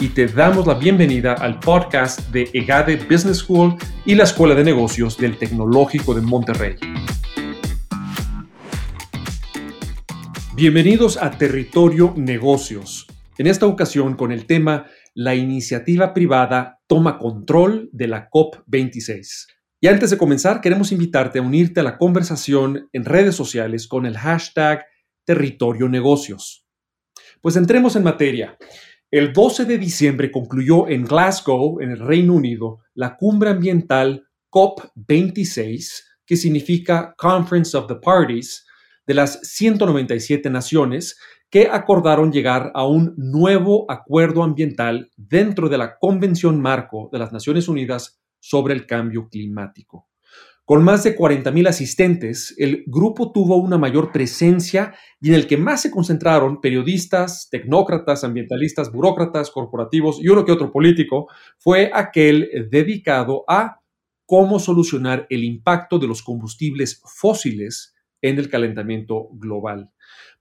y te damos la bienvenida al podcast de EGADE Business School y la Escuela de Negocios del Tecnológico de Monterrey. Bienvenidos a Territorio Negocios, en esta ocasión con el tema La iniciativa privada toma control de la COP26. Y antes de comenzar, queremos invitarte a unirte a la conversación en redes sociales con el hashtag Territorio Negocios. Pues entremos en materia. El 12 de diciembre concluyó en Glasgow, en el Reino Unido, la cumbre ambiental COP26, que significa Conference of the Parties, de las 197 naciones que acordaron llegar a un nuevo acuerdo ambiental dentro de la Convención Marco de las Naciones Unidas sobre el Cambio Climático. Con más de 40.000 asistentes, el grupo tuvo una mayor presencia y en el que más se concentraron periodistas, tecnócratas, ambientalistas, burócratas, corporativos y uno que otro político, fue aquel dedicado a cómo solucionar el impacto de los combustibles fósiles en el calentamiento global.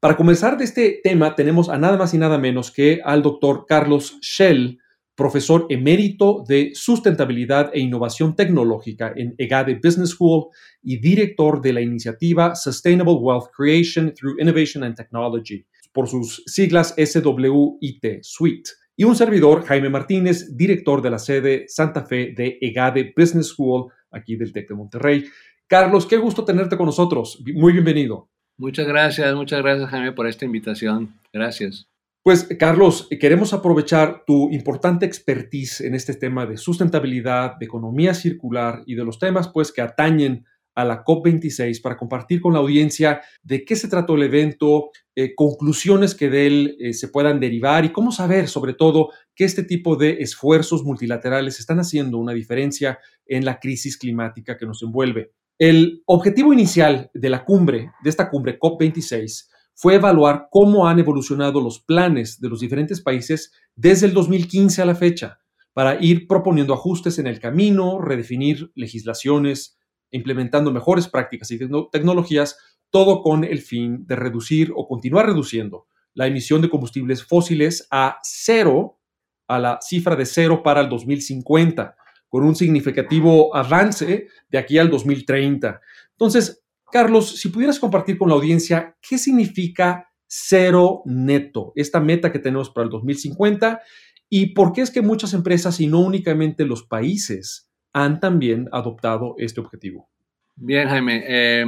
Para comenzar de este tema tenemos a nada más y nada menos que al doctor Carlos Schell, profesor emérito de sustentabilidad e innovación tecnológica en EGADE Business School y director de la iniciativa Sustainable Wealth Creation Through Innovation and Technology, por sus siglas SWIT, Suite. Y un servidor, Jaime Martínez, director de la sede Santa Fe de EGADE Business School, aquí del TEC de Monterrey. Carlos, qué gusto tenerte con nosotros. Muy bienvenido. Muchas gracias, muchas gracias Jaime por esta invitación. Gracias. Pues, Carlos, queremos aprovechar tu importante expertise en este tema de sustentabilidad, de economía circular y de los temas pues, que atañen a la COP26 para compartir con la audiencia de qué se trató el evento, eh, conclusiones que de él eh, se puedan derivar y cómo saber, sobre todo, que este tipo de esfuerzos multilaterales están haciendo una diferencia en la crisis climática que nos envuelve. El objetivo inicial de la cumbre, de esta cumbre COP26, fue evaluar cómo han evolucionado los planes de los diferentes países desde el 2015 a la fecha, para ir proponiendo ajustes en el camino, redefinir legislaciones, implementando mejores prácticas y tecnologías, todo con el fin de reducir o continuar reduciendo la emisión de combustibles fósiles a cero, a la cifra de cero para el 2050, con un significativo avance de aquí al 2030. Entonces, Carlos, si pudieras compartir con la audiencia qué significa cero neto, esta meta que tenemos para el 2050 y por qué es que muchas empresas y no únicamente los países han también adoptado este objetivo. Bien, Jaime. Eh,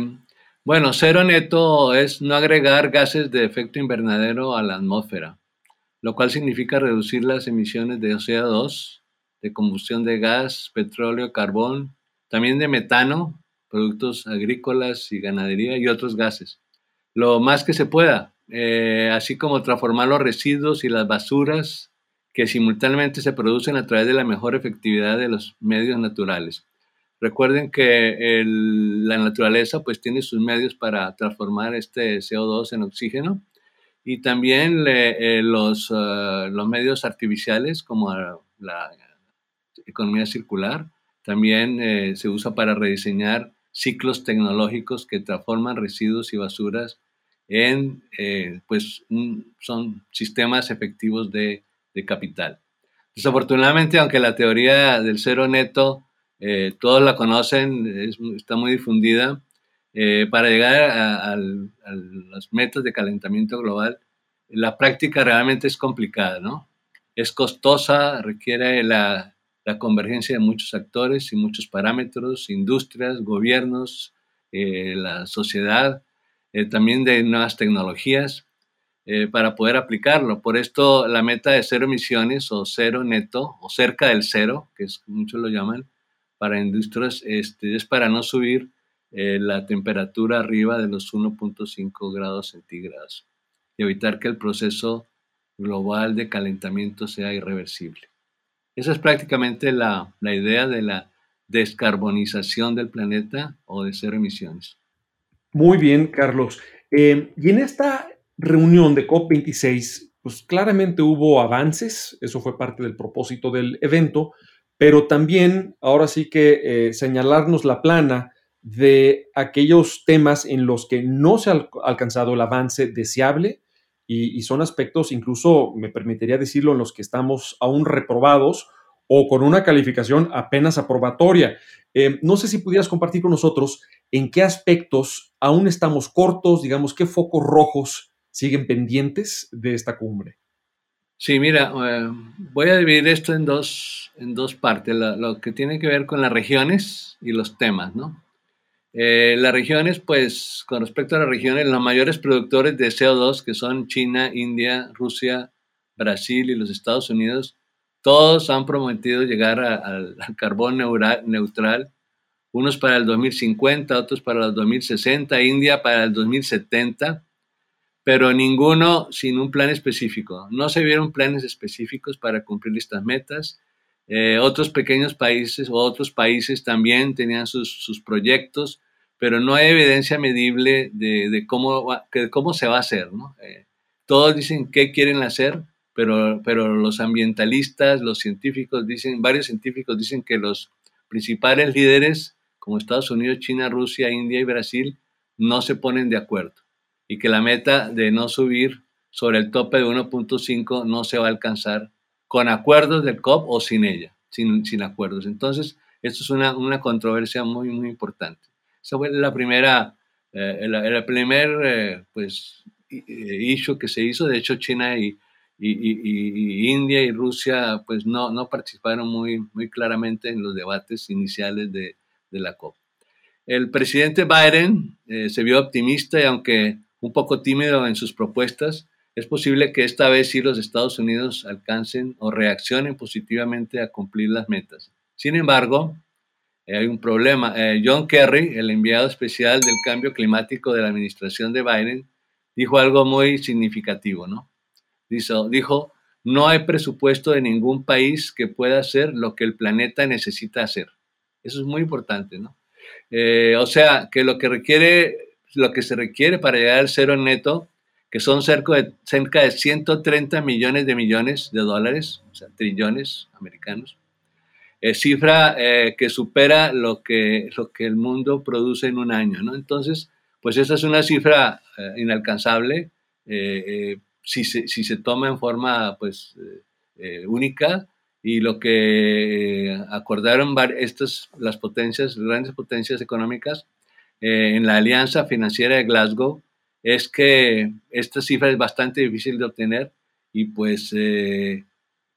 bueno, cero neto es no agregar gases de efecto invernadero a la atmósfera, lo cual significa reducir las emisiones de CO2, de combustión de gas, petróleo, carbón, también de metano productos agrícolas y ganadería y otros gases. Lo más que se pueda, eh, así como transformar los residuos y las basuras que simultáneamente se producen a través de la mejor efectividad de los medios naturales. Recuerden que la naturaleza pues tiene sus medios para transformar este CO2 en oxígeno y también eh, los, ah, los medios artificiales como la economía circular también eh, se usa para rediseñar ciclos tecnológicos que transforman residuos y basuras en, eh, pues, son sistemas efectivos de, capital. Desafortunadamente, aunque la teoría del cero neto, eh, todos la conocen, está muy difundida, eh, para llegar a, los metas de calentamiento global, la práctica realmente es complicada, ¿no? Es costosa, requiere la la convergencia de muchos actores y muchos parámetros, industrias, gobiernos, eh, la sociedad, eh, también de nuevas tecnologías eh, para poder aplicarlo. Por esto la meta de cero emisiones o cero neto o cerca del cero, que es muchos lo llaman, para industrias este, es para no subir la temperatura arriba de los 1.5 grados centígrados y evitar que el proceso global de calentamiento sea irreversible. Esa es prácticamente la, idea de la descarbonización del planeta o de cero emisiones. Muy bien, Carlos. Eh, y en esta reunión de COP26, pues claramente hubo avances, eso fue parte del propósito del evento, pero también ahora sí que eh, señalarnos la plana de aquellos temas en los que no se ha alcanzado el avance deseable y, son aspectos, incluso me permitiría decirlo, en los que estamos aún reprobados o con una calificación apenas aprobatoria. Eh, no sé si pudieras compartir con nosotros en qué aspectos aún estamos cortos, digamos, qué focos rojos siguen pendientes de esta cumbre. Sí, mira, eh, voy a dividir esto en dos, en dos partes, lo, que tiene que ver con las regiones y los temas, ¿no? Eh, las regiones, pues, con respecto a las regiones, los mayores productores de CO2, que son China, India, Rusia, Brasil y los Estados Unidos, todos han prometido llegar al carbón neutral, unos para el 2050, otros para el 2060, India para el 2070, pero ninguno sin un plan específico. No se vieron planes específicos para cumplir estas metas. Eh, otros pequeños países o otros países también tenían sus, proyectos, pero no hay evidencia medible de, cómo, cómo se va a hacer. Eh, todos dicen qué quieren hacer, pero, pero los ambientalistas, los científicos dicen, varios científicos dicen que los principales líderes como Estados Unidos, China, Rusia, India y Brasil no se ponen de acuerdo y que la meta de no subir sobre el tope de 1.5 no se va a alcanzar con acuerdos del COP o sin ella, sin, sin acuerdos. Entonces, esto es una, una, controversia muy, muy importante. Esa fue la primera, eh, el, primer eh, pues, eh, issue que se hizo. De hecho, China y, y, y, India y Rusia pues, no, no participaron muy, muy claramente en los debates iniciales de, de la COP. El presidente Biden se vio optimista y aunque un poco tímido en sus propuestas, es posible que esta vez sí los Estados Unidos alcancen o reaccionen positivamente a cumplir las metas. Sin embargo, eh, hay un problema. Eh, John Kerry, el enviado especial del cambio climático de la administración de Biden, dijo algo muy significativo, ¿no? Dijo, no hay presupuesto de ningún país que pueda hacer lo que el planeta necesita hacer. Eso es muy importante, ¿no? Eh, o sea, que lo que requiere, lo que se requiere para llegar al cero neto que son cerca de, cerca de 130 millones de millones de dólares, o sea, trillones americanos. cifra eh, que supera lo que, lo que el mundo produce en un año, ¿no? Entonces, pues esa es una cifra eh, inalcanzable eh, si, se, si, se, toma en forma, pues, única y lo que acordaron estas, las potencias, grandes potencias económicas en la Alianza Financiera de Glasgow, es que esta cifra es bastante difícil de obtener y pues, eh,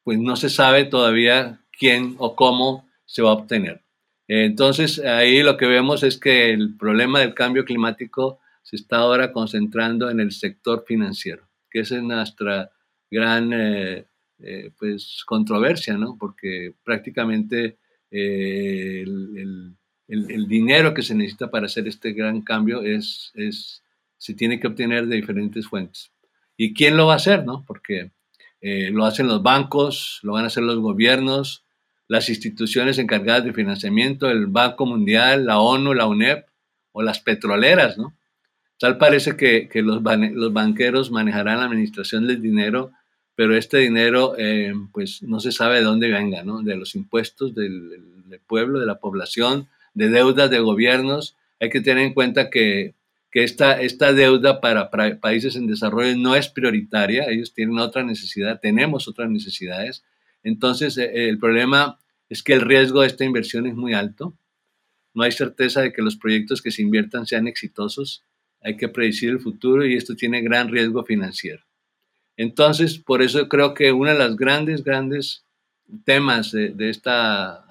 pues no se sabe todavía quién o cómo se va a obtener. Entonces ahí lo que vemos es que el problema del cambio climático se está ahora concentrando en el sector financiero, que es nuestra gran eh, eh, pues, controversia, ¿no? porque prácticamente el, el, dinero que se necesita para hacer este gran cambio es se tiene que obtener de diferentes fuentes. ¿Y quién lo va a hacer? No? Porque eh, lo hacen los bancos, lo van a hacer los gobiernos, las instituciones encargadas de financiamiento, el Banco Mundial, la ONU, la UNEP o las petroleras, ¿no? Tal parece que, los, los, banqueros manejarán la administración del dinero, pero este dinero eh, pues no se sabe de dónde venga, ¿no? De los impuestos del pueblo, de la población, de deudas de gobiernos. Hay que tener en cuenta que que esta, esta deuda para, países en desarrollo no es prioritaria, ellos tienen otra necesidad, tenemos otras necesidades. Entonces, eh, el problema es que el riesgo de esta inversión es muy alto. No hay certeza de que los proyectos que se inviertan sean exitosos. Hay que predecir el futuro y esto tiene gran riesgo financiero. Entonces, por eso creo que uno de los grandes, grandes temas de, esta,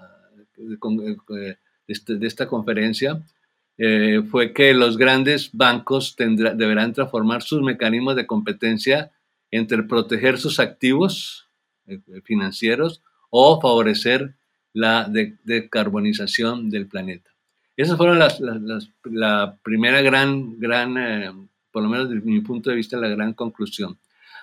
de, de esta conferencia eh, fue que los grandes bancos deberán transformar sus mecanismos de competencia entre proteger sus activos eh, financieros o favorecer la decarbonización del planeta. Esas fueron las, la primera gran, gran eh, por lo menos desde mi punto de vista, la gran conclusión.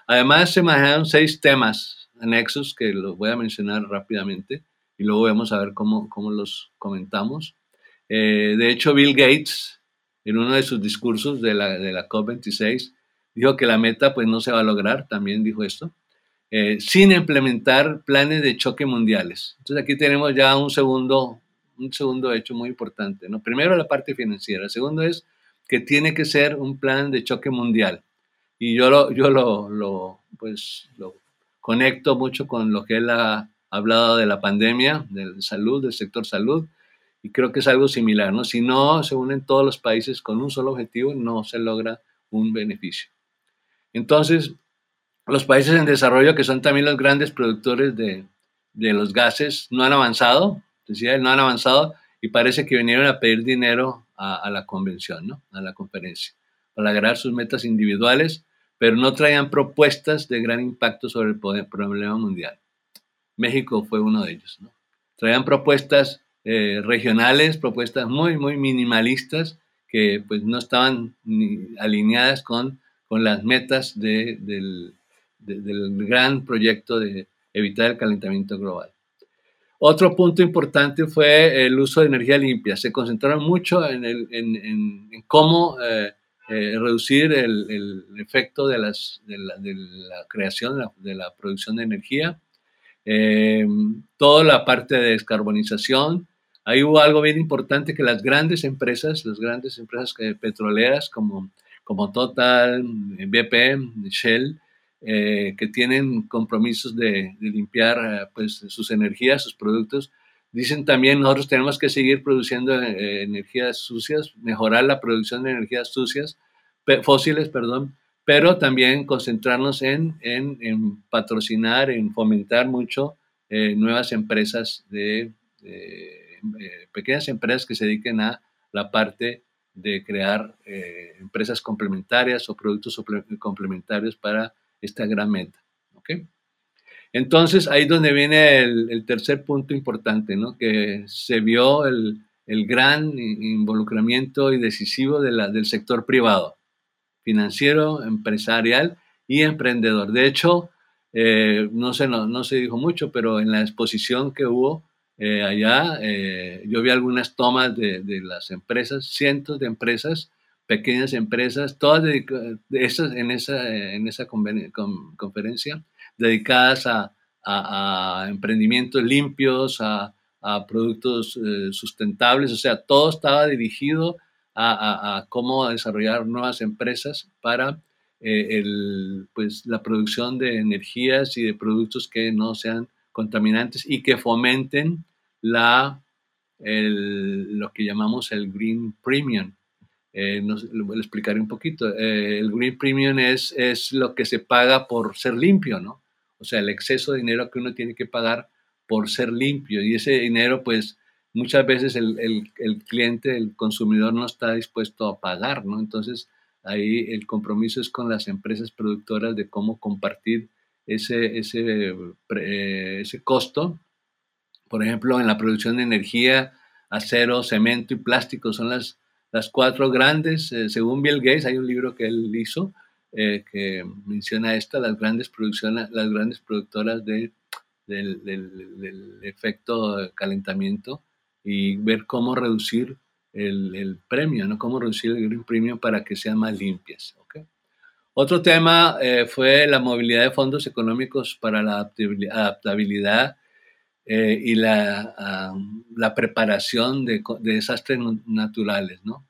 Además, se manejaron seis temas anexos que los voy a mencionar rápidamente y luego vamos a ver cómo, cómo los comentamos. Eh, de hecho, Bill Gates, en uno de sus discursos de la, de la COP26, dijo que la meta pues no se va a lograr, también dijo esto, eh, sin implementar planes de choque mundiales. Entonces aquí tenemos ya un segundo, un segundo hecho muy importante. ¿no? Primero la parte financiera, el segundo es que tiene que ser un plan de choque mundial. Y yo lo, yo lo, pues, lo conecto mucho con lo que él ha hablado de la pandemia, de salud, del sector salud, y creo que es algo similar, ¿no? Si no se unen todos los países con un solo objetivo, no se logra un beneficio. Entonces, los países en desarrollo, que son también los grandes productores de, de los gases, no han avanzado, decía no han avanzado y parece que vinieron a pedir dinero a, a la convención, ¿no? A la conferencia, para lograr sus metas individuales, pero no traían propuestas de gran impacto sobre el problema mundial. México fue uno de ellos. ¿no? Traían propuestas eh, regionales, propuestas muy, muy minimalistas que pues no estaban alineadas con, con las metas del, del gran proyecto de evitar el calentamiento global. Otro punto importante fue el uso de energía limpia. Se concentraron mucho en, el, en, en, cómo eh, eh, reducir el, el, efecto de, las, de, la, creación, de la, de la, producción de energía eh, toda la parte de descarbonización. Ahí hubo algo bien importante que las grandes empresas, las grandes empresas petroleras como, como Total, BP, Shell, eh, que tienen compromisos de, limpiar eh, pues, sus energías, sus productos, dicen también nosotros tenemos que seguir produciendo energías sucias, mejorar la producción de energías sucias, fósiles, perdón, pero también concentrarnos en, en, patrocinar, en fomentar mucho eh, nuevas empresas, de, eh, pequeñas empresas que se dediquen a la parte de crear eh, empresas complementarias o productos complementarios para esta gran meta. ¿okay? Entonces, ahí es donde viene el, tercer punto importante, ¿no? que se vio el, el gran involucramiento y decisivo de del sector privado financiero, empresarial y emprendedor. De hecho, eh, no, se, no, se dijo mucho, pero en la exposición que hubo eh, allá, eh, yo vi algunas tomas de, las empresas, cientos de empresas, pequeñas empresas, todas de esas, en esa, en esa conferencia, dedicadas a, emprendimientos limpios, a, a productos sustentables, o sea, todo estaba dirigido a, cómo desarrollar nuevas empresas para eh, el, pues, la producción de energías y de productos que no sean contaminantes y que fomenten la, lo que llamamos el Green Premium. Eh, lo voy a explicar un poquito. Eh, el Green Premium es, es lo que se paga por ser limpio, ¿no? O sea, el exceso de dinero que uno tiene que pagar por ser limpio. Y ese dinero, pues, muchas veces el, el, cliente, el consumidor no está dispuesto a pagar, ¿no? Entonces, ahí el compromiso es con las empresas productoras de cómo compartir ese, ese, eh, ese costo. Por ejemplo, en la producción de energía, acero, cemento y plástico son las, las cuatro grandes, eh, según Bill Gates, hay un libro que él hizo eh, que menciona esto, las grandes, producciones, las grandes productoras de, del, del, del efecto calentamiento y ver cómo reducir el, el, premio, ¿no? Cómo reducir el Green Premium para que sean más limpias. ¿okay? Otro tema eh, fue la movilidad de fondos económicos para la adaptabilidad eh, y la, la, preparación de, de, desastres naturales, ¿no?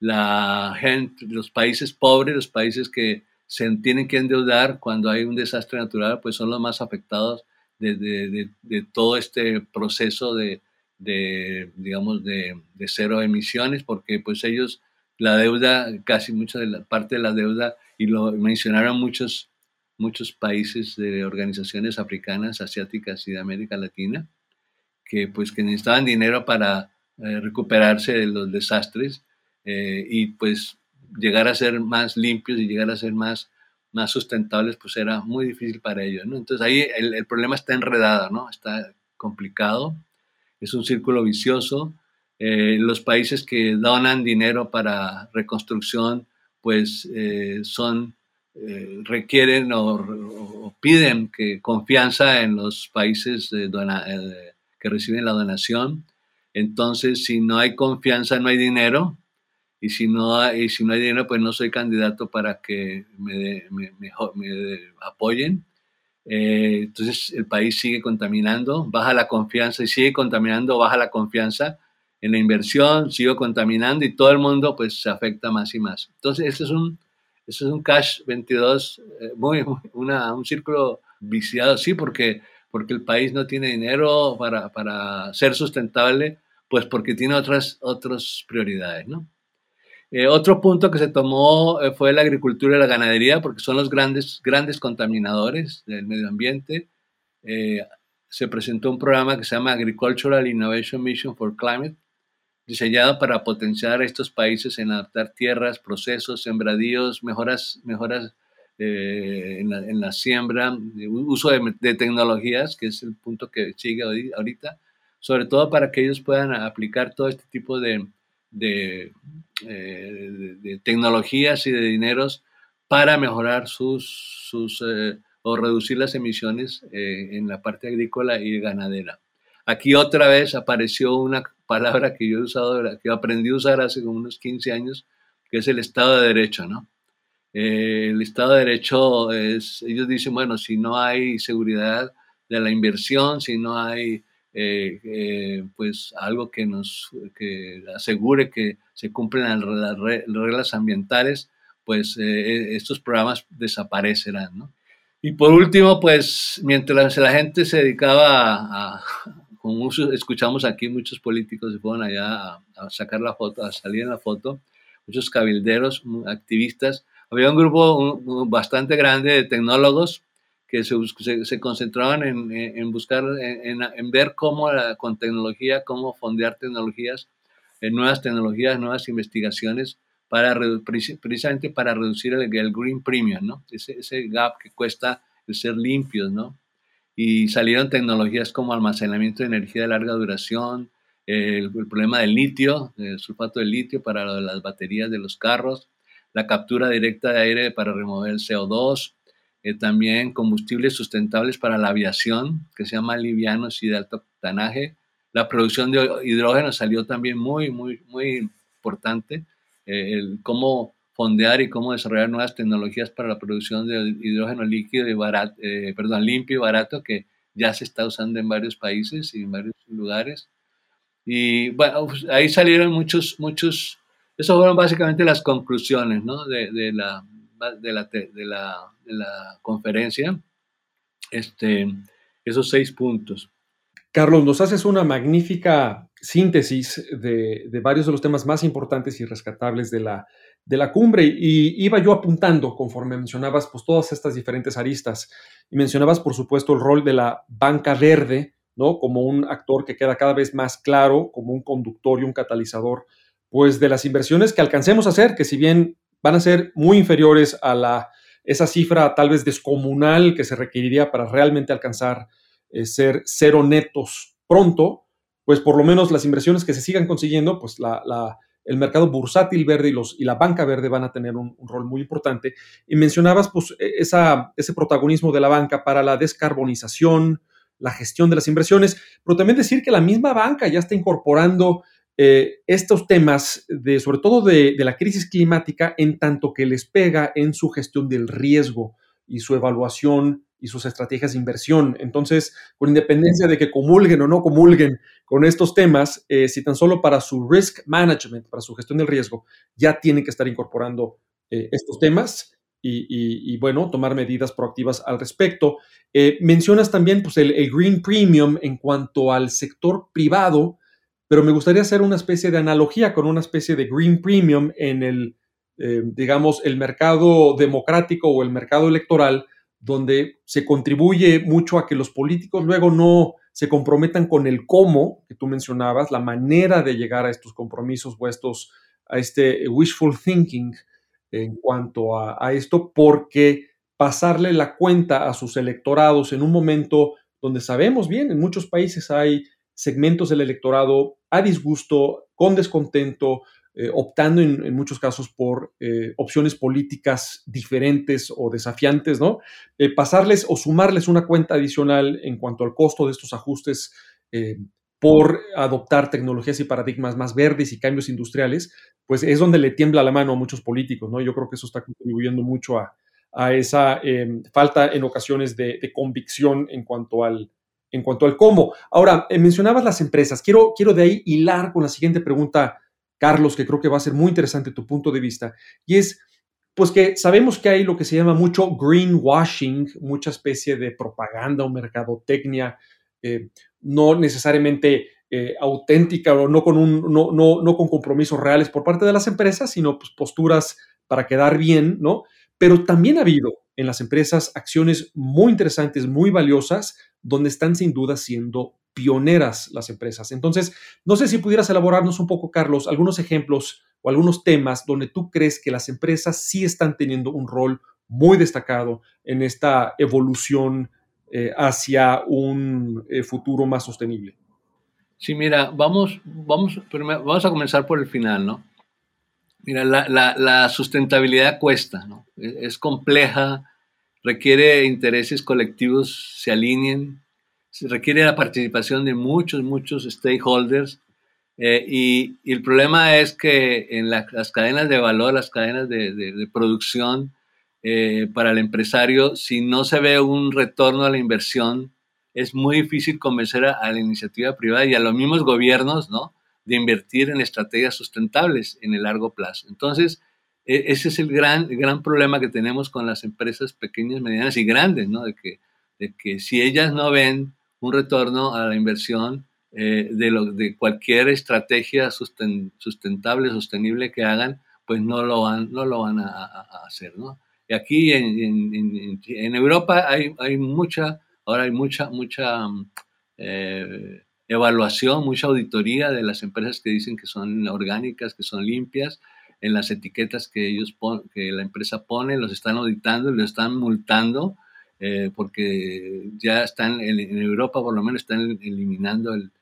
La gente, los países pobres, los países que se tienen que endeudar cuando hay un desastre natural, pues son los más afectados de, de, de todo este proceso de, digamos, de, cero emisiones, porque pues ellos, la deuda, casi mucha de la parte de la deuda, y lo mencionaron muchos, muchos países de organizaciones africanas, asiáticas y de América Latina, que pues que necesitaban dinero para eh, recuperarse de los desastres eh, y pues llegar a ser más limpios y llegar a ser más, más sustentables, pues era muy difícil para ellos, ¿no? Entonces ahí el, el problema está enredado, ¿no? Está complicado es un círculo vicioso. Eh, los países que donan dinero para reconstrucción, pues eh, son eh, requieren o, piden que confianza en los países que reciben la donación. Entonces, si no hay confianza, no hay dinero. Y si no hay, si no hay dinero, pues no soy candidato para que me, me, apoyen. Eh, entonces el país sigue contaminando, baja la confianza y sigue contaminando, baja la confianza en la inversión, sigue contaminando y todo el mundo pues se afecta más y más. Entonces eso es un, eso es un cash 22, eh, muy, una, un círculo viciado, sí, porque, porque el país no tiene dinero para, para ser sustentable, pues porque tiene otras, otras prioridades, ¿no? Eh, otro punto que se tomó eh, fue la agricultura y la ganadería, porque son los grandes, grandes contaminadores del medio ambiente. Eh, se presentó un programa que se llama Agricultural Innovation Mission for Climate, diseñado para potenciar a estos países en adaptar tierras, procesos, sembradíos, mejoras, mejoras en la, siembra, uso de, tecnologías, que es el punto que sigue ahorita, sobre todo para que ellos puedan aplicar todo este tipo de, de, eh, de, tecnologías y de dineros para mejorar sus, sus eh, o reducir las emisiones eh, en la parte agrícola y ganadera. Aquí otra vez apareció una palabra que yo he usado, que aprendí a usar hace como unos 15 años, que es el Estado de Derecho, ¿no? el Estado de Derecho es, ellos dicen, bueno, si no hay seguridad de la inversión, si no hay eh, eh, pues algo que nos que asegure que se cumplen las reglas ambientales, pues eh, estos programas desaparecerán. ¿no? Y por último, pues mientras la gente se dedicaba a, como escuchamos aquí, muchos políticos se fueron allá a, sacar la foto, a salir en la foto, muchos cabilderos, activistas, había un grupo bastante grande de tecnólogos que se, se, concentraban en, en buscar, en, en, ver cómo con tecnología, cómo fondear tecnologías, en nuevas tecnologías, nuevas investigaciones, para precisamente para reducir el, el green premium, ¿no? Ese, ese, gap que cuesta el ser limpios, ¿no? Y salieron tecnologías como almacenamiento de energía de larga duración, el, el problema del litio, el sulfato de litio para las baterías de los carros, la captura directa de aire para remover el CO2, eh, también combustibles sustentables para la aviación, que se llama livianos y de alto octanaje. La producción de hidrógeno salió también muy, muy, muy importante. Eh, el cómo fondear y cómo desarrollar nuevas tecnologías para la producción de hidrógeno líquido y barato, eh, perdón, limpio y barato, que ya se está usando en varios países y en varios lugares. Y bueno, pues, ahí salieron muchos, muchos, eso fueron básicamente las conclusiones ¿no? de, de, la, de, la, de, la, la conferencia, este, esos seis puntos. Carlos, nos haces una magnífica síntesis de, varios de los temas más importantes y rescatables de la, de la cumbre y iba yo apuntando conforme mencionabas pues, todas estas diferentes aristas y mencionabas por supuesto el rol de la banca verde, ¿no? Como un actor que queda cada vez más claro, como un conductor y un catalizador, pues de las inversiones que alcancemos a hacer, que si bien van a ser muy inferiores a la esa cifra tal vez descomunal que se requeriría para realmente alcanzar eh, ser cero netos pronto, pues por lo menos las inversiones que se sigan consiguiendo, pues la, el mercado bursátil verde y, los, y la banca verde van a tener un, rol muy importante. Y mencionabas pues e, esa, ese protagonismo de la banca para la descarbonización, la gestión de las inversiones, pero también decir que la misma banca ya está incorporando eh, estos temas, de, sobre todo de, la crisis climática, en tanto que les pega en su gestión del riesgo y su evaluación y sus estrategias de inversión. Entonces, con independencia de que comulguen o no comulguen con estos temas, eh, si tan solo para su risk management, para su gestión del riesgo, ya tienen que estar incorporando eh, estos temas y, bueno, tomar medidas proactivas al respecto. mencionas también pues, el, el, Green Premium en cuanto al sector privado pero me gustaría hacer una especie de analogía con una especie de green premium en el, eh, digamos, el mercado democrático o el mercado electoral, donde se contribuye mucho a que los políticos luego no se comprometan con el cómo que tú mencionabas, la manera de llegar a estos compromisos o a este wishful thinking en cuanto a, a esto, porque pasarle la cuenta a sus electorados en un momento donde sabemos bien, en muchos países hay segmentos del electorado a disgusto, con descontento, eh, optando en, muchos casos por eh, opciones políticas diferentes o desafiantes, ¿no? Eh, pasarles o sumarles una cuenta adicional en cuanto al costo de estos ajustes por adoptar tecnologías y paradigmas más verdes y cambios industriales, pues es donde le tiembla la mano a muchos políticos, ¿no? Yo creo que eso está contribuyendo mucho a, esa falta en ocasiones de, convicción en cuanto al, en cuanto al cómo. Ahora, mencionabas las empresas. Quiero, quiero de ahí hilar con la siguiente pregunta Carlos, que creo que va a ser muy interesante tu punto de vista, y es, pues que sabemos que hay lo que se llama mucho greenwashing, mucha especie de propaganda o mercadotecnia, eh, no necesariamente eh, auténtica o no con, un, no, no, no, con compromisos reales por parte de las empresas, sino pues, posturas para quedar bien, ¿no? Pero también ha habido en las empresas acciones muy interesantes, muy valiosas, donde están sin duda siendo pioneras las empresas. Entonces, no sé si pudieras elaborarnos un poco, Carlos, algunos ejemplos o algunos temas donde tú crees que las empresas sí están teniendo un rol muy destacado en esta evolución eh, hacia un eh, futuro más sostenible. Sí, mira, vamos, vamos, vamos a comenzar por el final, ¿no? Mira, la, sustentabilidad cuesta, ¿no? es compleja, requiere intereses colectivos se alineen, requiere la participación de muchos, muchos stakeholders. Eh, y, el problema es que en las cadenas de valor, las cadenas de, producción, eh, para el empresario, si no se ve un retorno a la inversión, es muy difícil convencer a, la iniciativa privada y a los mismos gobiernos, ¿no? De invertir en estrategias sustentables en el largo plazo. Entonces, e, ese es el gran, gran problema que tenemos con las empresas pequeñas, medianas y grandes, ¿no? De que, de que si ellas no ven un retorno a la inversión eh, de, lo, de cualquier estrategia sustentable, sostenible que hagan, pues no lo van, no lo van a, hacer, ¿no? Y aquí en, en, Europa hay, hay, mucha, ahora hay mucha, mucha eh, evaluación, mucha auditoría de las empresas que dicen que son orgánicas, que son limpias, en las etiquetas que ellos que la empresa pone, los están auditando los están multando eh, porque ya están en, Europa por lo menos están eliminando el,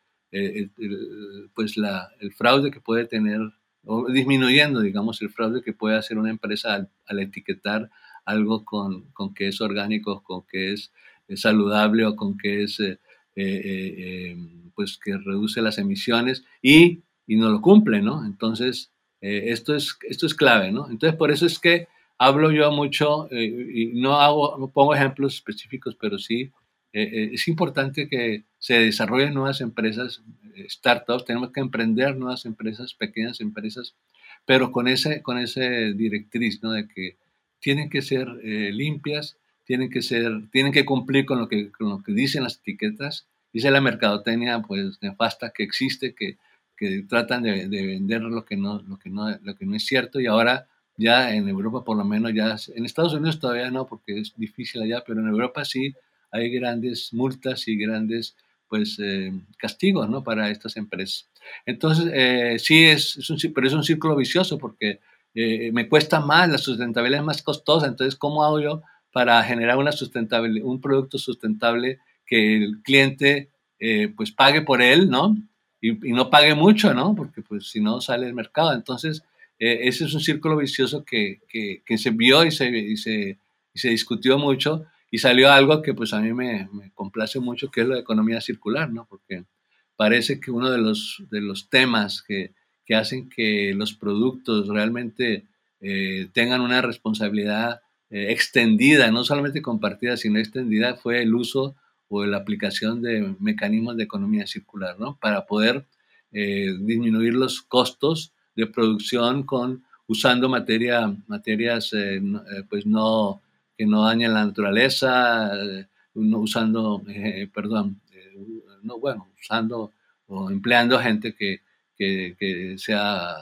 pues la, el fraude que puede tener o disminuyendo, digamos, el fraude que puede hacer una empresa al, etiquetar algo con, con, que es orgánico, con que es, saludable o con que es, eh, eh, pues que reduce las emisiones y, y, no lo cumple, ¿no? Entonces, esto, es, esto es clave, ¿no? Entonces, por eso es que hablo yo mucho, eh, y no, hago, no pongo ejemplos específicos, pero sí eh, eh, es importante que se desarrollen nuevas empresas, startups, tenemos que emprender nuevas empresas, pequeñas empresas, pero con ese, con ese directriz, ¿no? De que tienen que ser limpias, tienen que ser, tienen que cumplir con lo que, con lo que dicen las etiquetas. Dice la mercadotecnia, pues, nefasta que existe, que, que tratan de, de, vender lo que, no, lo, que no, lo que no es cierto y ahora ya en Europa por lo menos ya, en Estados Unidos todavía no porque es difícil allá, pero en Europa sí hay grandes multas y grandes pues eh, castigos ¿no? para estas empresas. Entonces, eh, sí, es, es, un, pero es un círculo vicioso porque eh, me cuesta más, la sustentabilidad es más costosa, entonces, ¿cómo hago yo para generar una sustentable, un producto sustentable que el cliente pues pague por él, ¿no? Y, y, no pague mucho, ¿no? Porque pues si no sale el mercado. Entonces, eh, ese es un círculo vicioso que, que, se vio y se, y se, y, se, discutió mucho y salió algo que pues a mí me, me, complace mucho, que es la economía circular, ¿no? Porque parece que uno de los, de los temas que, que hacen que los productos realmente eh, tengan una responsabilidad eh, extendida, no solamente compartida, sino extendida, fue el uso o la aplicación de mecanismos de economía circular, ¿no? Para poder disminuir los costos de producción con usando materia, materias eh, eh, pues no, que no dañen la naturaleza, eh, usando, perdón, no, bueno, usando o empleando gente que, que, sea,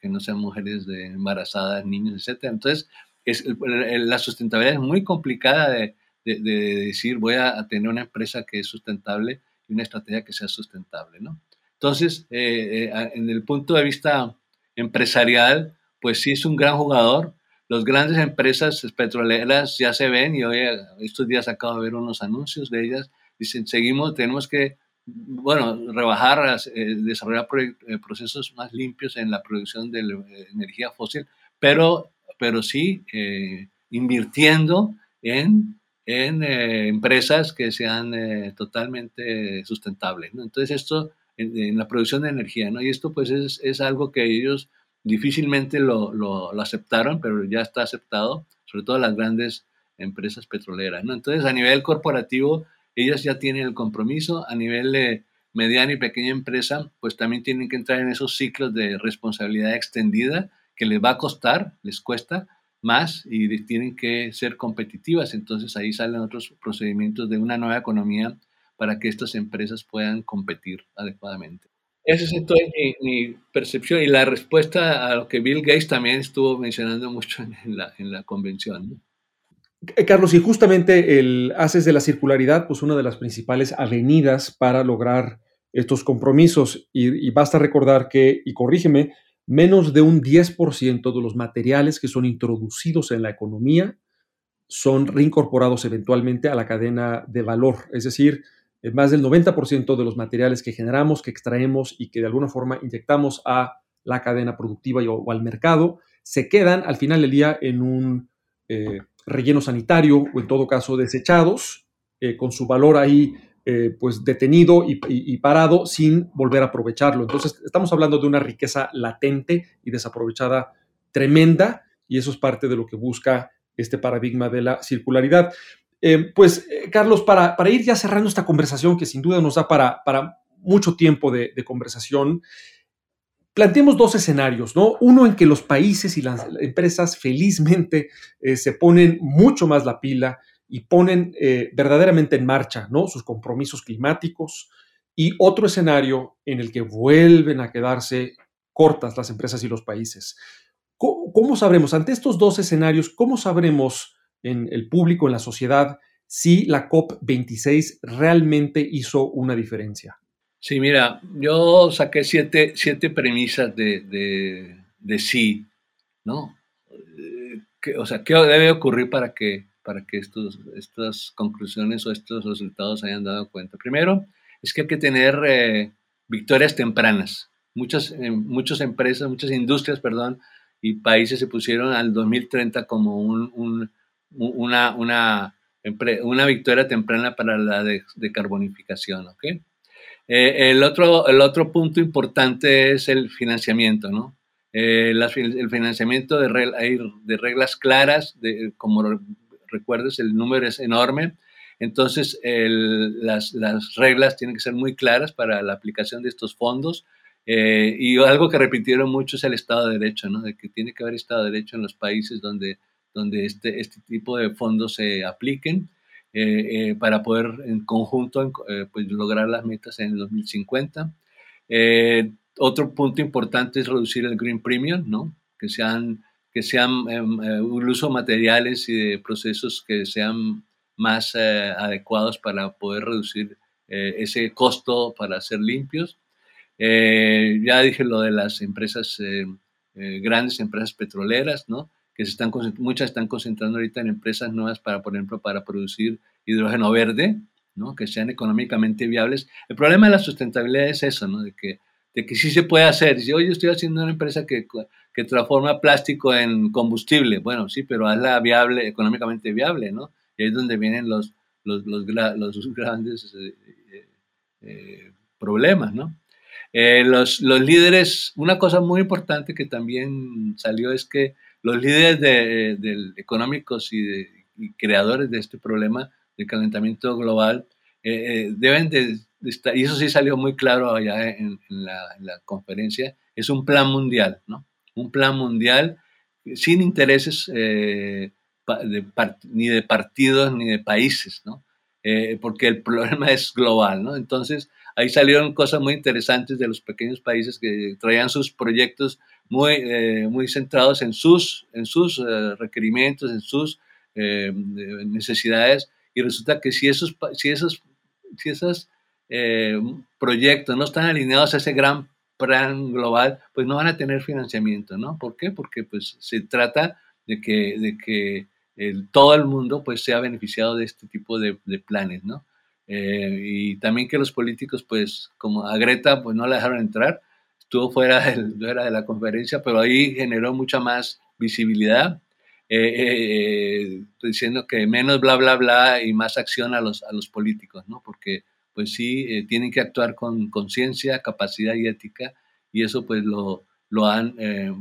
que no sean mujeres de embarazadas, niños, etc. Entonces, es, la sustentabilidad es muy complicada de, de, decir voy a, tener una empresa que es sustentable y una estrategia que sea sustentable, ¿no? Entonces, en el punto de vista empresarial, pues sí es un gran jugador. Las grandes empresas petroleras ya se ven y hoy estos días acabo de ver unos anuncios de ellas. Dicen, seguimos, tenemos que bueno, rebajar, desarrollar procesos más limpios en la producción de energía fósil, pero, pero sí invirtiendo en, en empresas que sean totalmente sustentables. Entonces, esto en, la producción de energía, ¿no? Y esto pues es, es algo que ellos difícilmente lo, lo, aceptaron, pero ya está aceptado, sobre todo las grandes empresas petroleras, ¿no? Entonces, a nivel corporativo, ellas ya tienen el compromiso, a nivel de mediana y pequeña empresa, pues también tienen que entrar en esos ciclos de responsabilidad extendida que les va a costar, les cuesta más y tienen que ser competitivas. Entonces ahí salen otros procedimientos de una nueva economía para que estas empresas puedan competir adecuadamente. Esa es entonces mi, percepción y la respuesta a lo que Bill Gates también estuvo mencionando mucho en la, en la convención. Eh, Carlos, y justamente el haces de la circularidad, pues una de las principales avenidas para lograr estos compromisos. Y, y basta recordar que, y corrígeme, menos de un 10% de los materiales que son introducidos en la economía son reincorporados eventualmente a la cadena de valor. Es decir, más del 90% de los materiales que generamos, que extraemos y que de alguna forma inyectamos a la cadena productiva o, al mercado, se quedan al final del día en un eh, relleno sanitario o en todo caso desechados, eh, con su valor ahí pues detenido y, parado sin volver a aprovecharlo. Entonces estamos hablando de una riqueza latente y desaprovechada tremenda y eso es parte de lo que busca este paradigma de la circularidad. Eh, pues, eh, Carlos, para, ir ya cerrando esta conversación, que sin duda nos da para, para mucho tiempo de, conversación, planteemos dos escenarios, ¿no? Uno en que los países y las empresas felizmente eh, se ponen mucho más la pila y ponen verdaderamente en marcha, ¿no? Sus compromisos climáticos. Y otro escenario en el que vuelven a quedarse cortas las empresas y los países. cómo sabremos, ante estos dos escenarios, cómo sabremos en el público, en la sociedad, si la COP26 realmente hizo una diferencia? Sí, mira, yo saqué siete, siete premisas de, de, sí, ¿no? Eh, o sea, ¿qué debe ocurrir para que, para que estos, estas conclusiones o estos resultados hayan dado cuenta? Primero, es que hay que tener eh, victorias tempranas. Muchas, eh, muchas empresas, muchas industrias, perdón, y países se pusieron al 2030 como un una, una, una victoria temprana para la decarbonificación. ¿okay? Eh, el, otro, el otro punto importante es el financiamiento, ¿no? Eh, el financiamiento de, de reglas claras, de, como recuerdes, el número es enorme. Entonces, las, las, reglas tienen que ser muy claras para la aplicación de estos fondos. Eh, y algo que repitieron mucho es el Estado de Derecho, ¿no? De que tiene que haber Estado de Derecho en los países donde donde este, este tipo de fondos se apliquen eh, eh, para poder en conjunto eh, pues lograr las metas en el 2050. otro punto importante es reducir el green premium, ¿no? que sean, que sean un uso de materiales y de procesos que sean más adecuados para poder reducir ese costo para ser limpios. ya dije lo de las empresas, grandes empresas petroleras, ¿no? Que se están, muchas están concentrando ahorita en empresas nuevas para, por ejemplo, para producir hidrógeno verde, ¿no? que sean económicamente viables. El problema de la sustentabilidad es eso, ¿no? de, que, de que sí se puede hacer. Si hoy estoy haciendo una empresa que, que transforma plástico en combustible, bueno, sí, pero hazla viable, económicamente viable, ¿no? Y ahí es donde vienen los, los, los, grandes eh, eh, eh, problemas, ¿no? los, los líderes, una cosa muy importante que también salió es que los líderes de, económicos y, creadores de este problema del calentamiento global eh, eh, deben de, estar, y eso sí salió muy claro allá en, la, conferencia, es un plan mundial, ¿no? Un plan mundial sin intereses eh, ni de partidos ni de países, ¿no? porque el problema es global, ¿no? Entonces, ahí salieron cosas muy interesantes de los pequeños países que traían sus proyectos muy, eh, muy centrados en sus, en sus eh, requerimientos, en sus eh, necesidades, y resulta que si esos, si esos, si esos proyectos no están alineados a ese gran plan global, pues no van a tener financiamiento, ¿no? ¿Por qué? Porque pues se trata de que, de que todo el mundo pues sea beneficiado de este tipo de planes, ¿no? Eh, y también que los políticos, pues, como a Greta, pues no la dejaron entrar, estuvo fuera, fuera de la conferencia, pero ahí generó mucha más visibilidad, eh, diciendo que menos bla, bla, bla y más acción a los, a los políticos, ¿no? Porque, pues sí, tienen que actuar con conciencia, capacidad y ética, y eso, pues, lo, lo han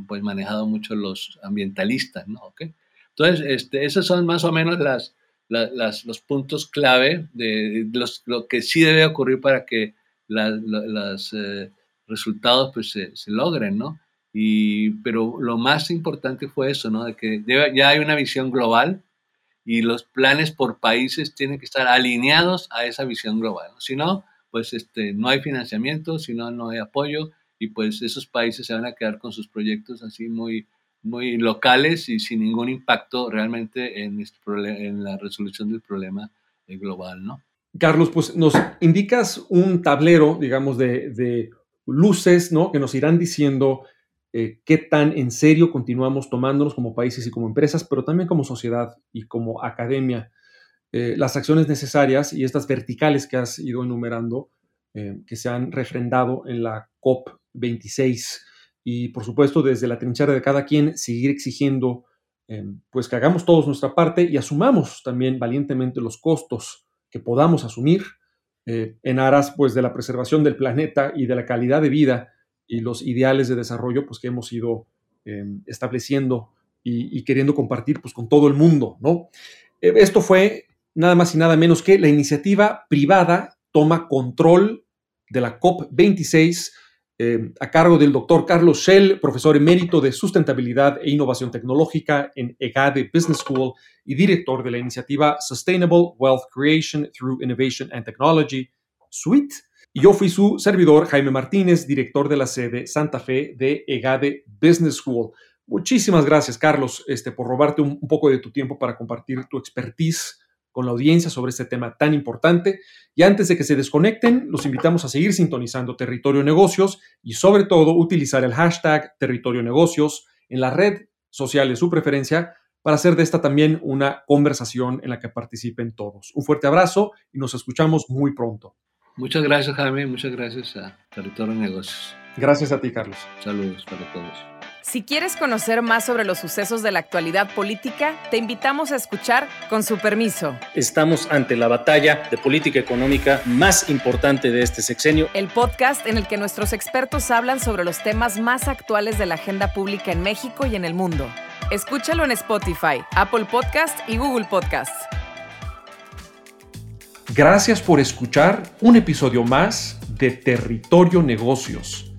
pues manejado mucho los ambientalistas, ¿no? ¿Okay? Entonces, este, esos son más o menos las, los puntos clave de, los, lo que sí debe ocurrir para que los eh, resultados pues, se, logren, ¿no? Y, pero lo más importante fue eso, ¿no? De que ya hay una visión global y los planes por países tienen que estar alineados a esa visión global. Si no, pues este, no hay financiamiento, si no, no hay apoyo y pues esos países se van a quedar con sus proyectos así muy, muy locales y sin ningún impacto realmente en, en la resolución del problema eh, global, ¿no? Carlos, pues nos indicas un tablero, digamos, de, luces, ¿no? Que nos irán diciendo eh, qué tan en serio continuamos tomándonos como países y como empresas, pero también como sociedad y como academia. Eh, las acciones necesarias y estas verticales que has ido enumerando, que se han refrendado en la COP26 y por supuesto desde la trinchera de cada quien seguir exigiendo em, pues que hagamos todos nuestra parte y asumamos también valientemente los costos que podamos asumir eh, en aras pues de la preservación del planeta y de la calidad de vida y los ideales de desarrollo pues que hemos ido em, estableciendo y, queriendo compartir pues con todo el mundo, ¿no? Eh, esto fue nada más y nada menos que la iniciativa privada toma control de la COP26 eh, a cargo del doctor Carlos Shell, profesor emérito de sustentabilidad e innovación tecnológica en EGADE Business School y director de la iniciativa Sustainable Wealth Creation Through Innovation and Technology, SUITE. Y yo fui su servidor, Jaime Martínez, director de la sede Santa Fe de EGADE Business School. Muchísimas gracias, Carlos, este, por robarte un poco de tu tiempo para compartir tu expertise con la audiencia sobre este tema tan importante. Y antes de que se desconecten, los invitamos a seguir sintonizando Territorio Negocios y sobre todo utilizar el hashtag Territorio Negocios en la red social de su preferencia para hacer de esta también una conversación en la que participen todos. Un fuerte abrazo y nos escuchamos muy pronto. Muchas gracias, Jaime. Muchas gracias a Territorio Negocios. Gracias a ti, Carlos. Saludos para todos. Si quieres conocer más sobre los sucesos de la actualidad política, te invitamos a escuchar Con su permiso. Estamos ante la batalla de política económica más importante de este sexenio. El podcast en el que nuestros expertos hablan sobre los temas más actuales de la agenda pública en México y en el mundo. Escúchalo en Spotify, Apple Podcast y Google Podcast. Gracias por escuchar un episodio más de Territorio Negocios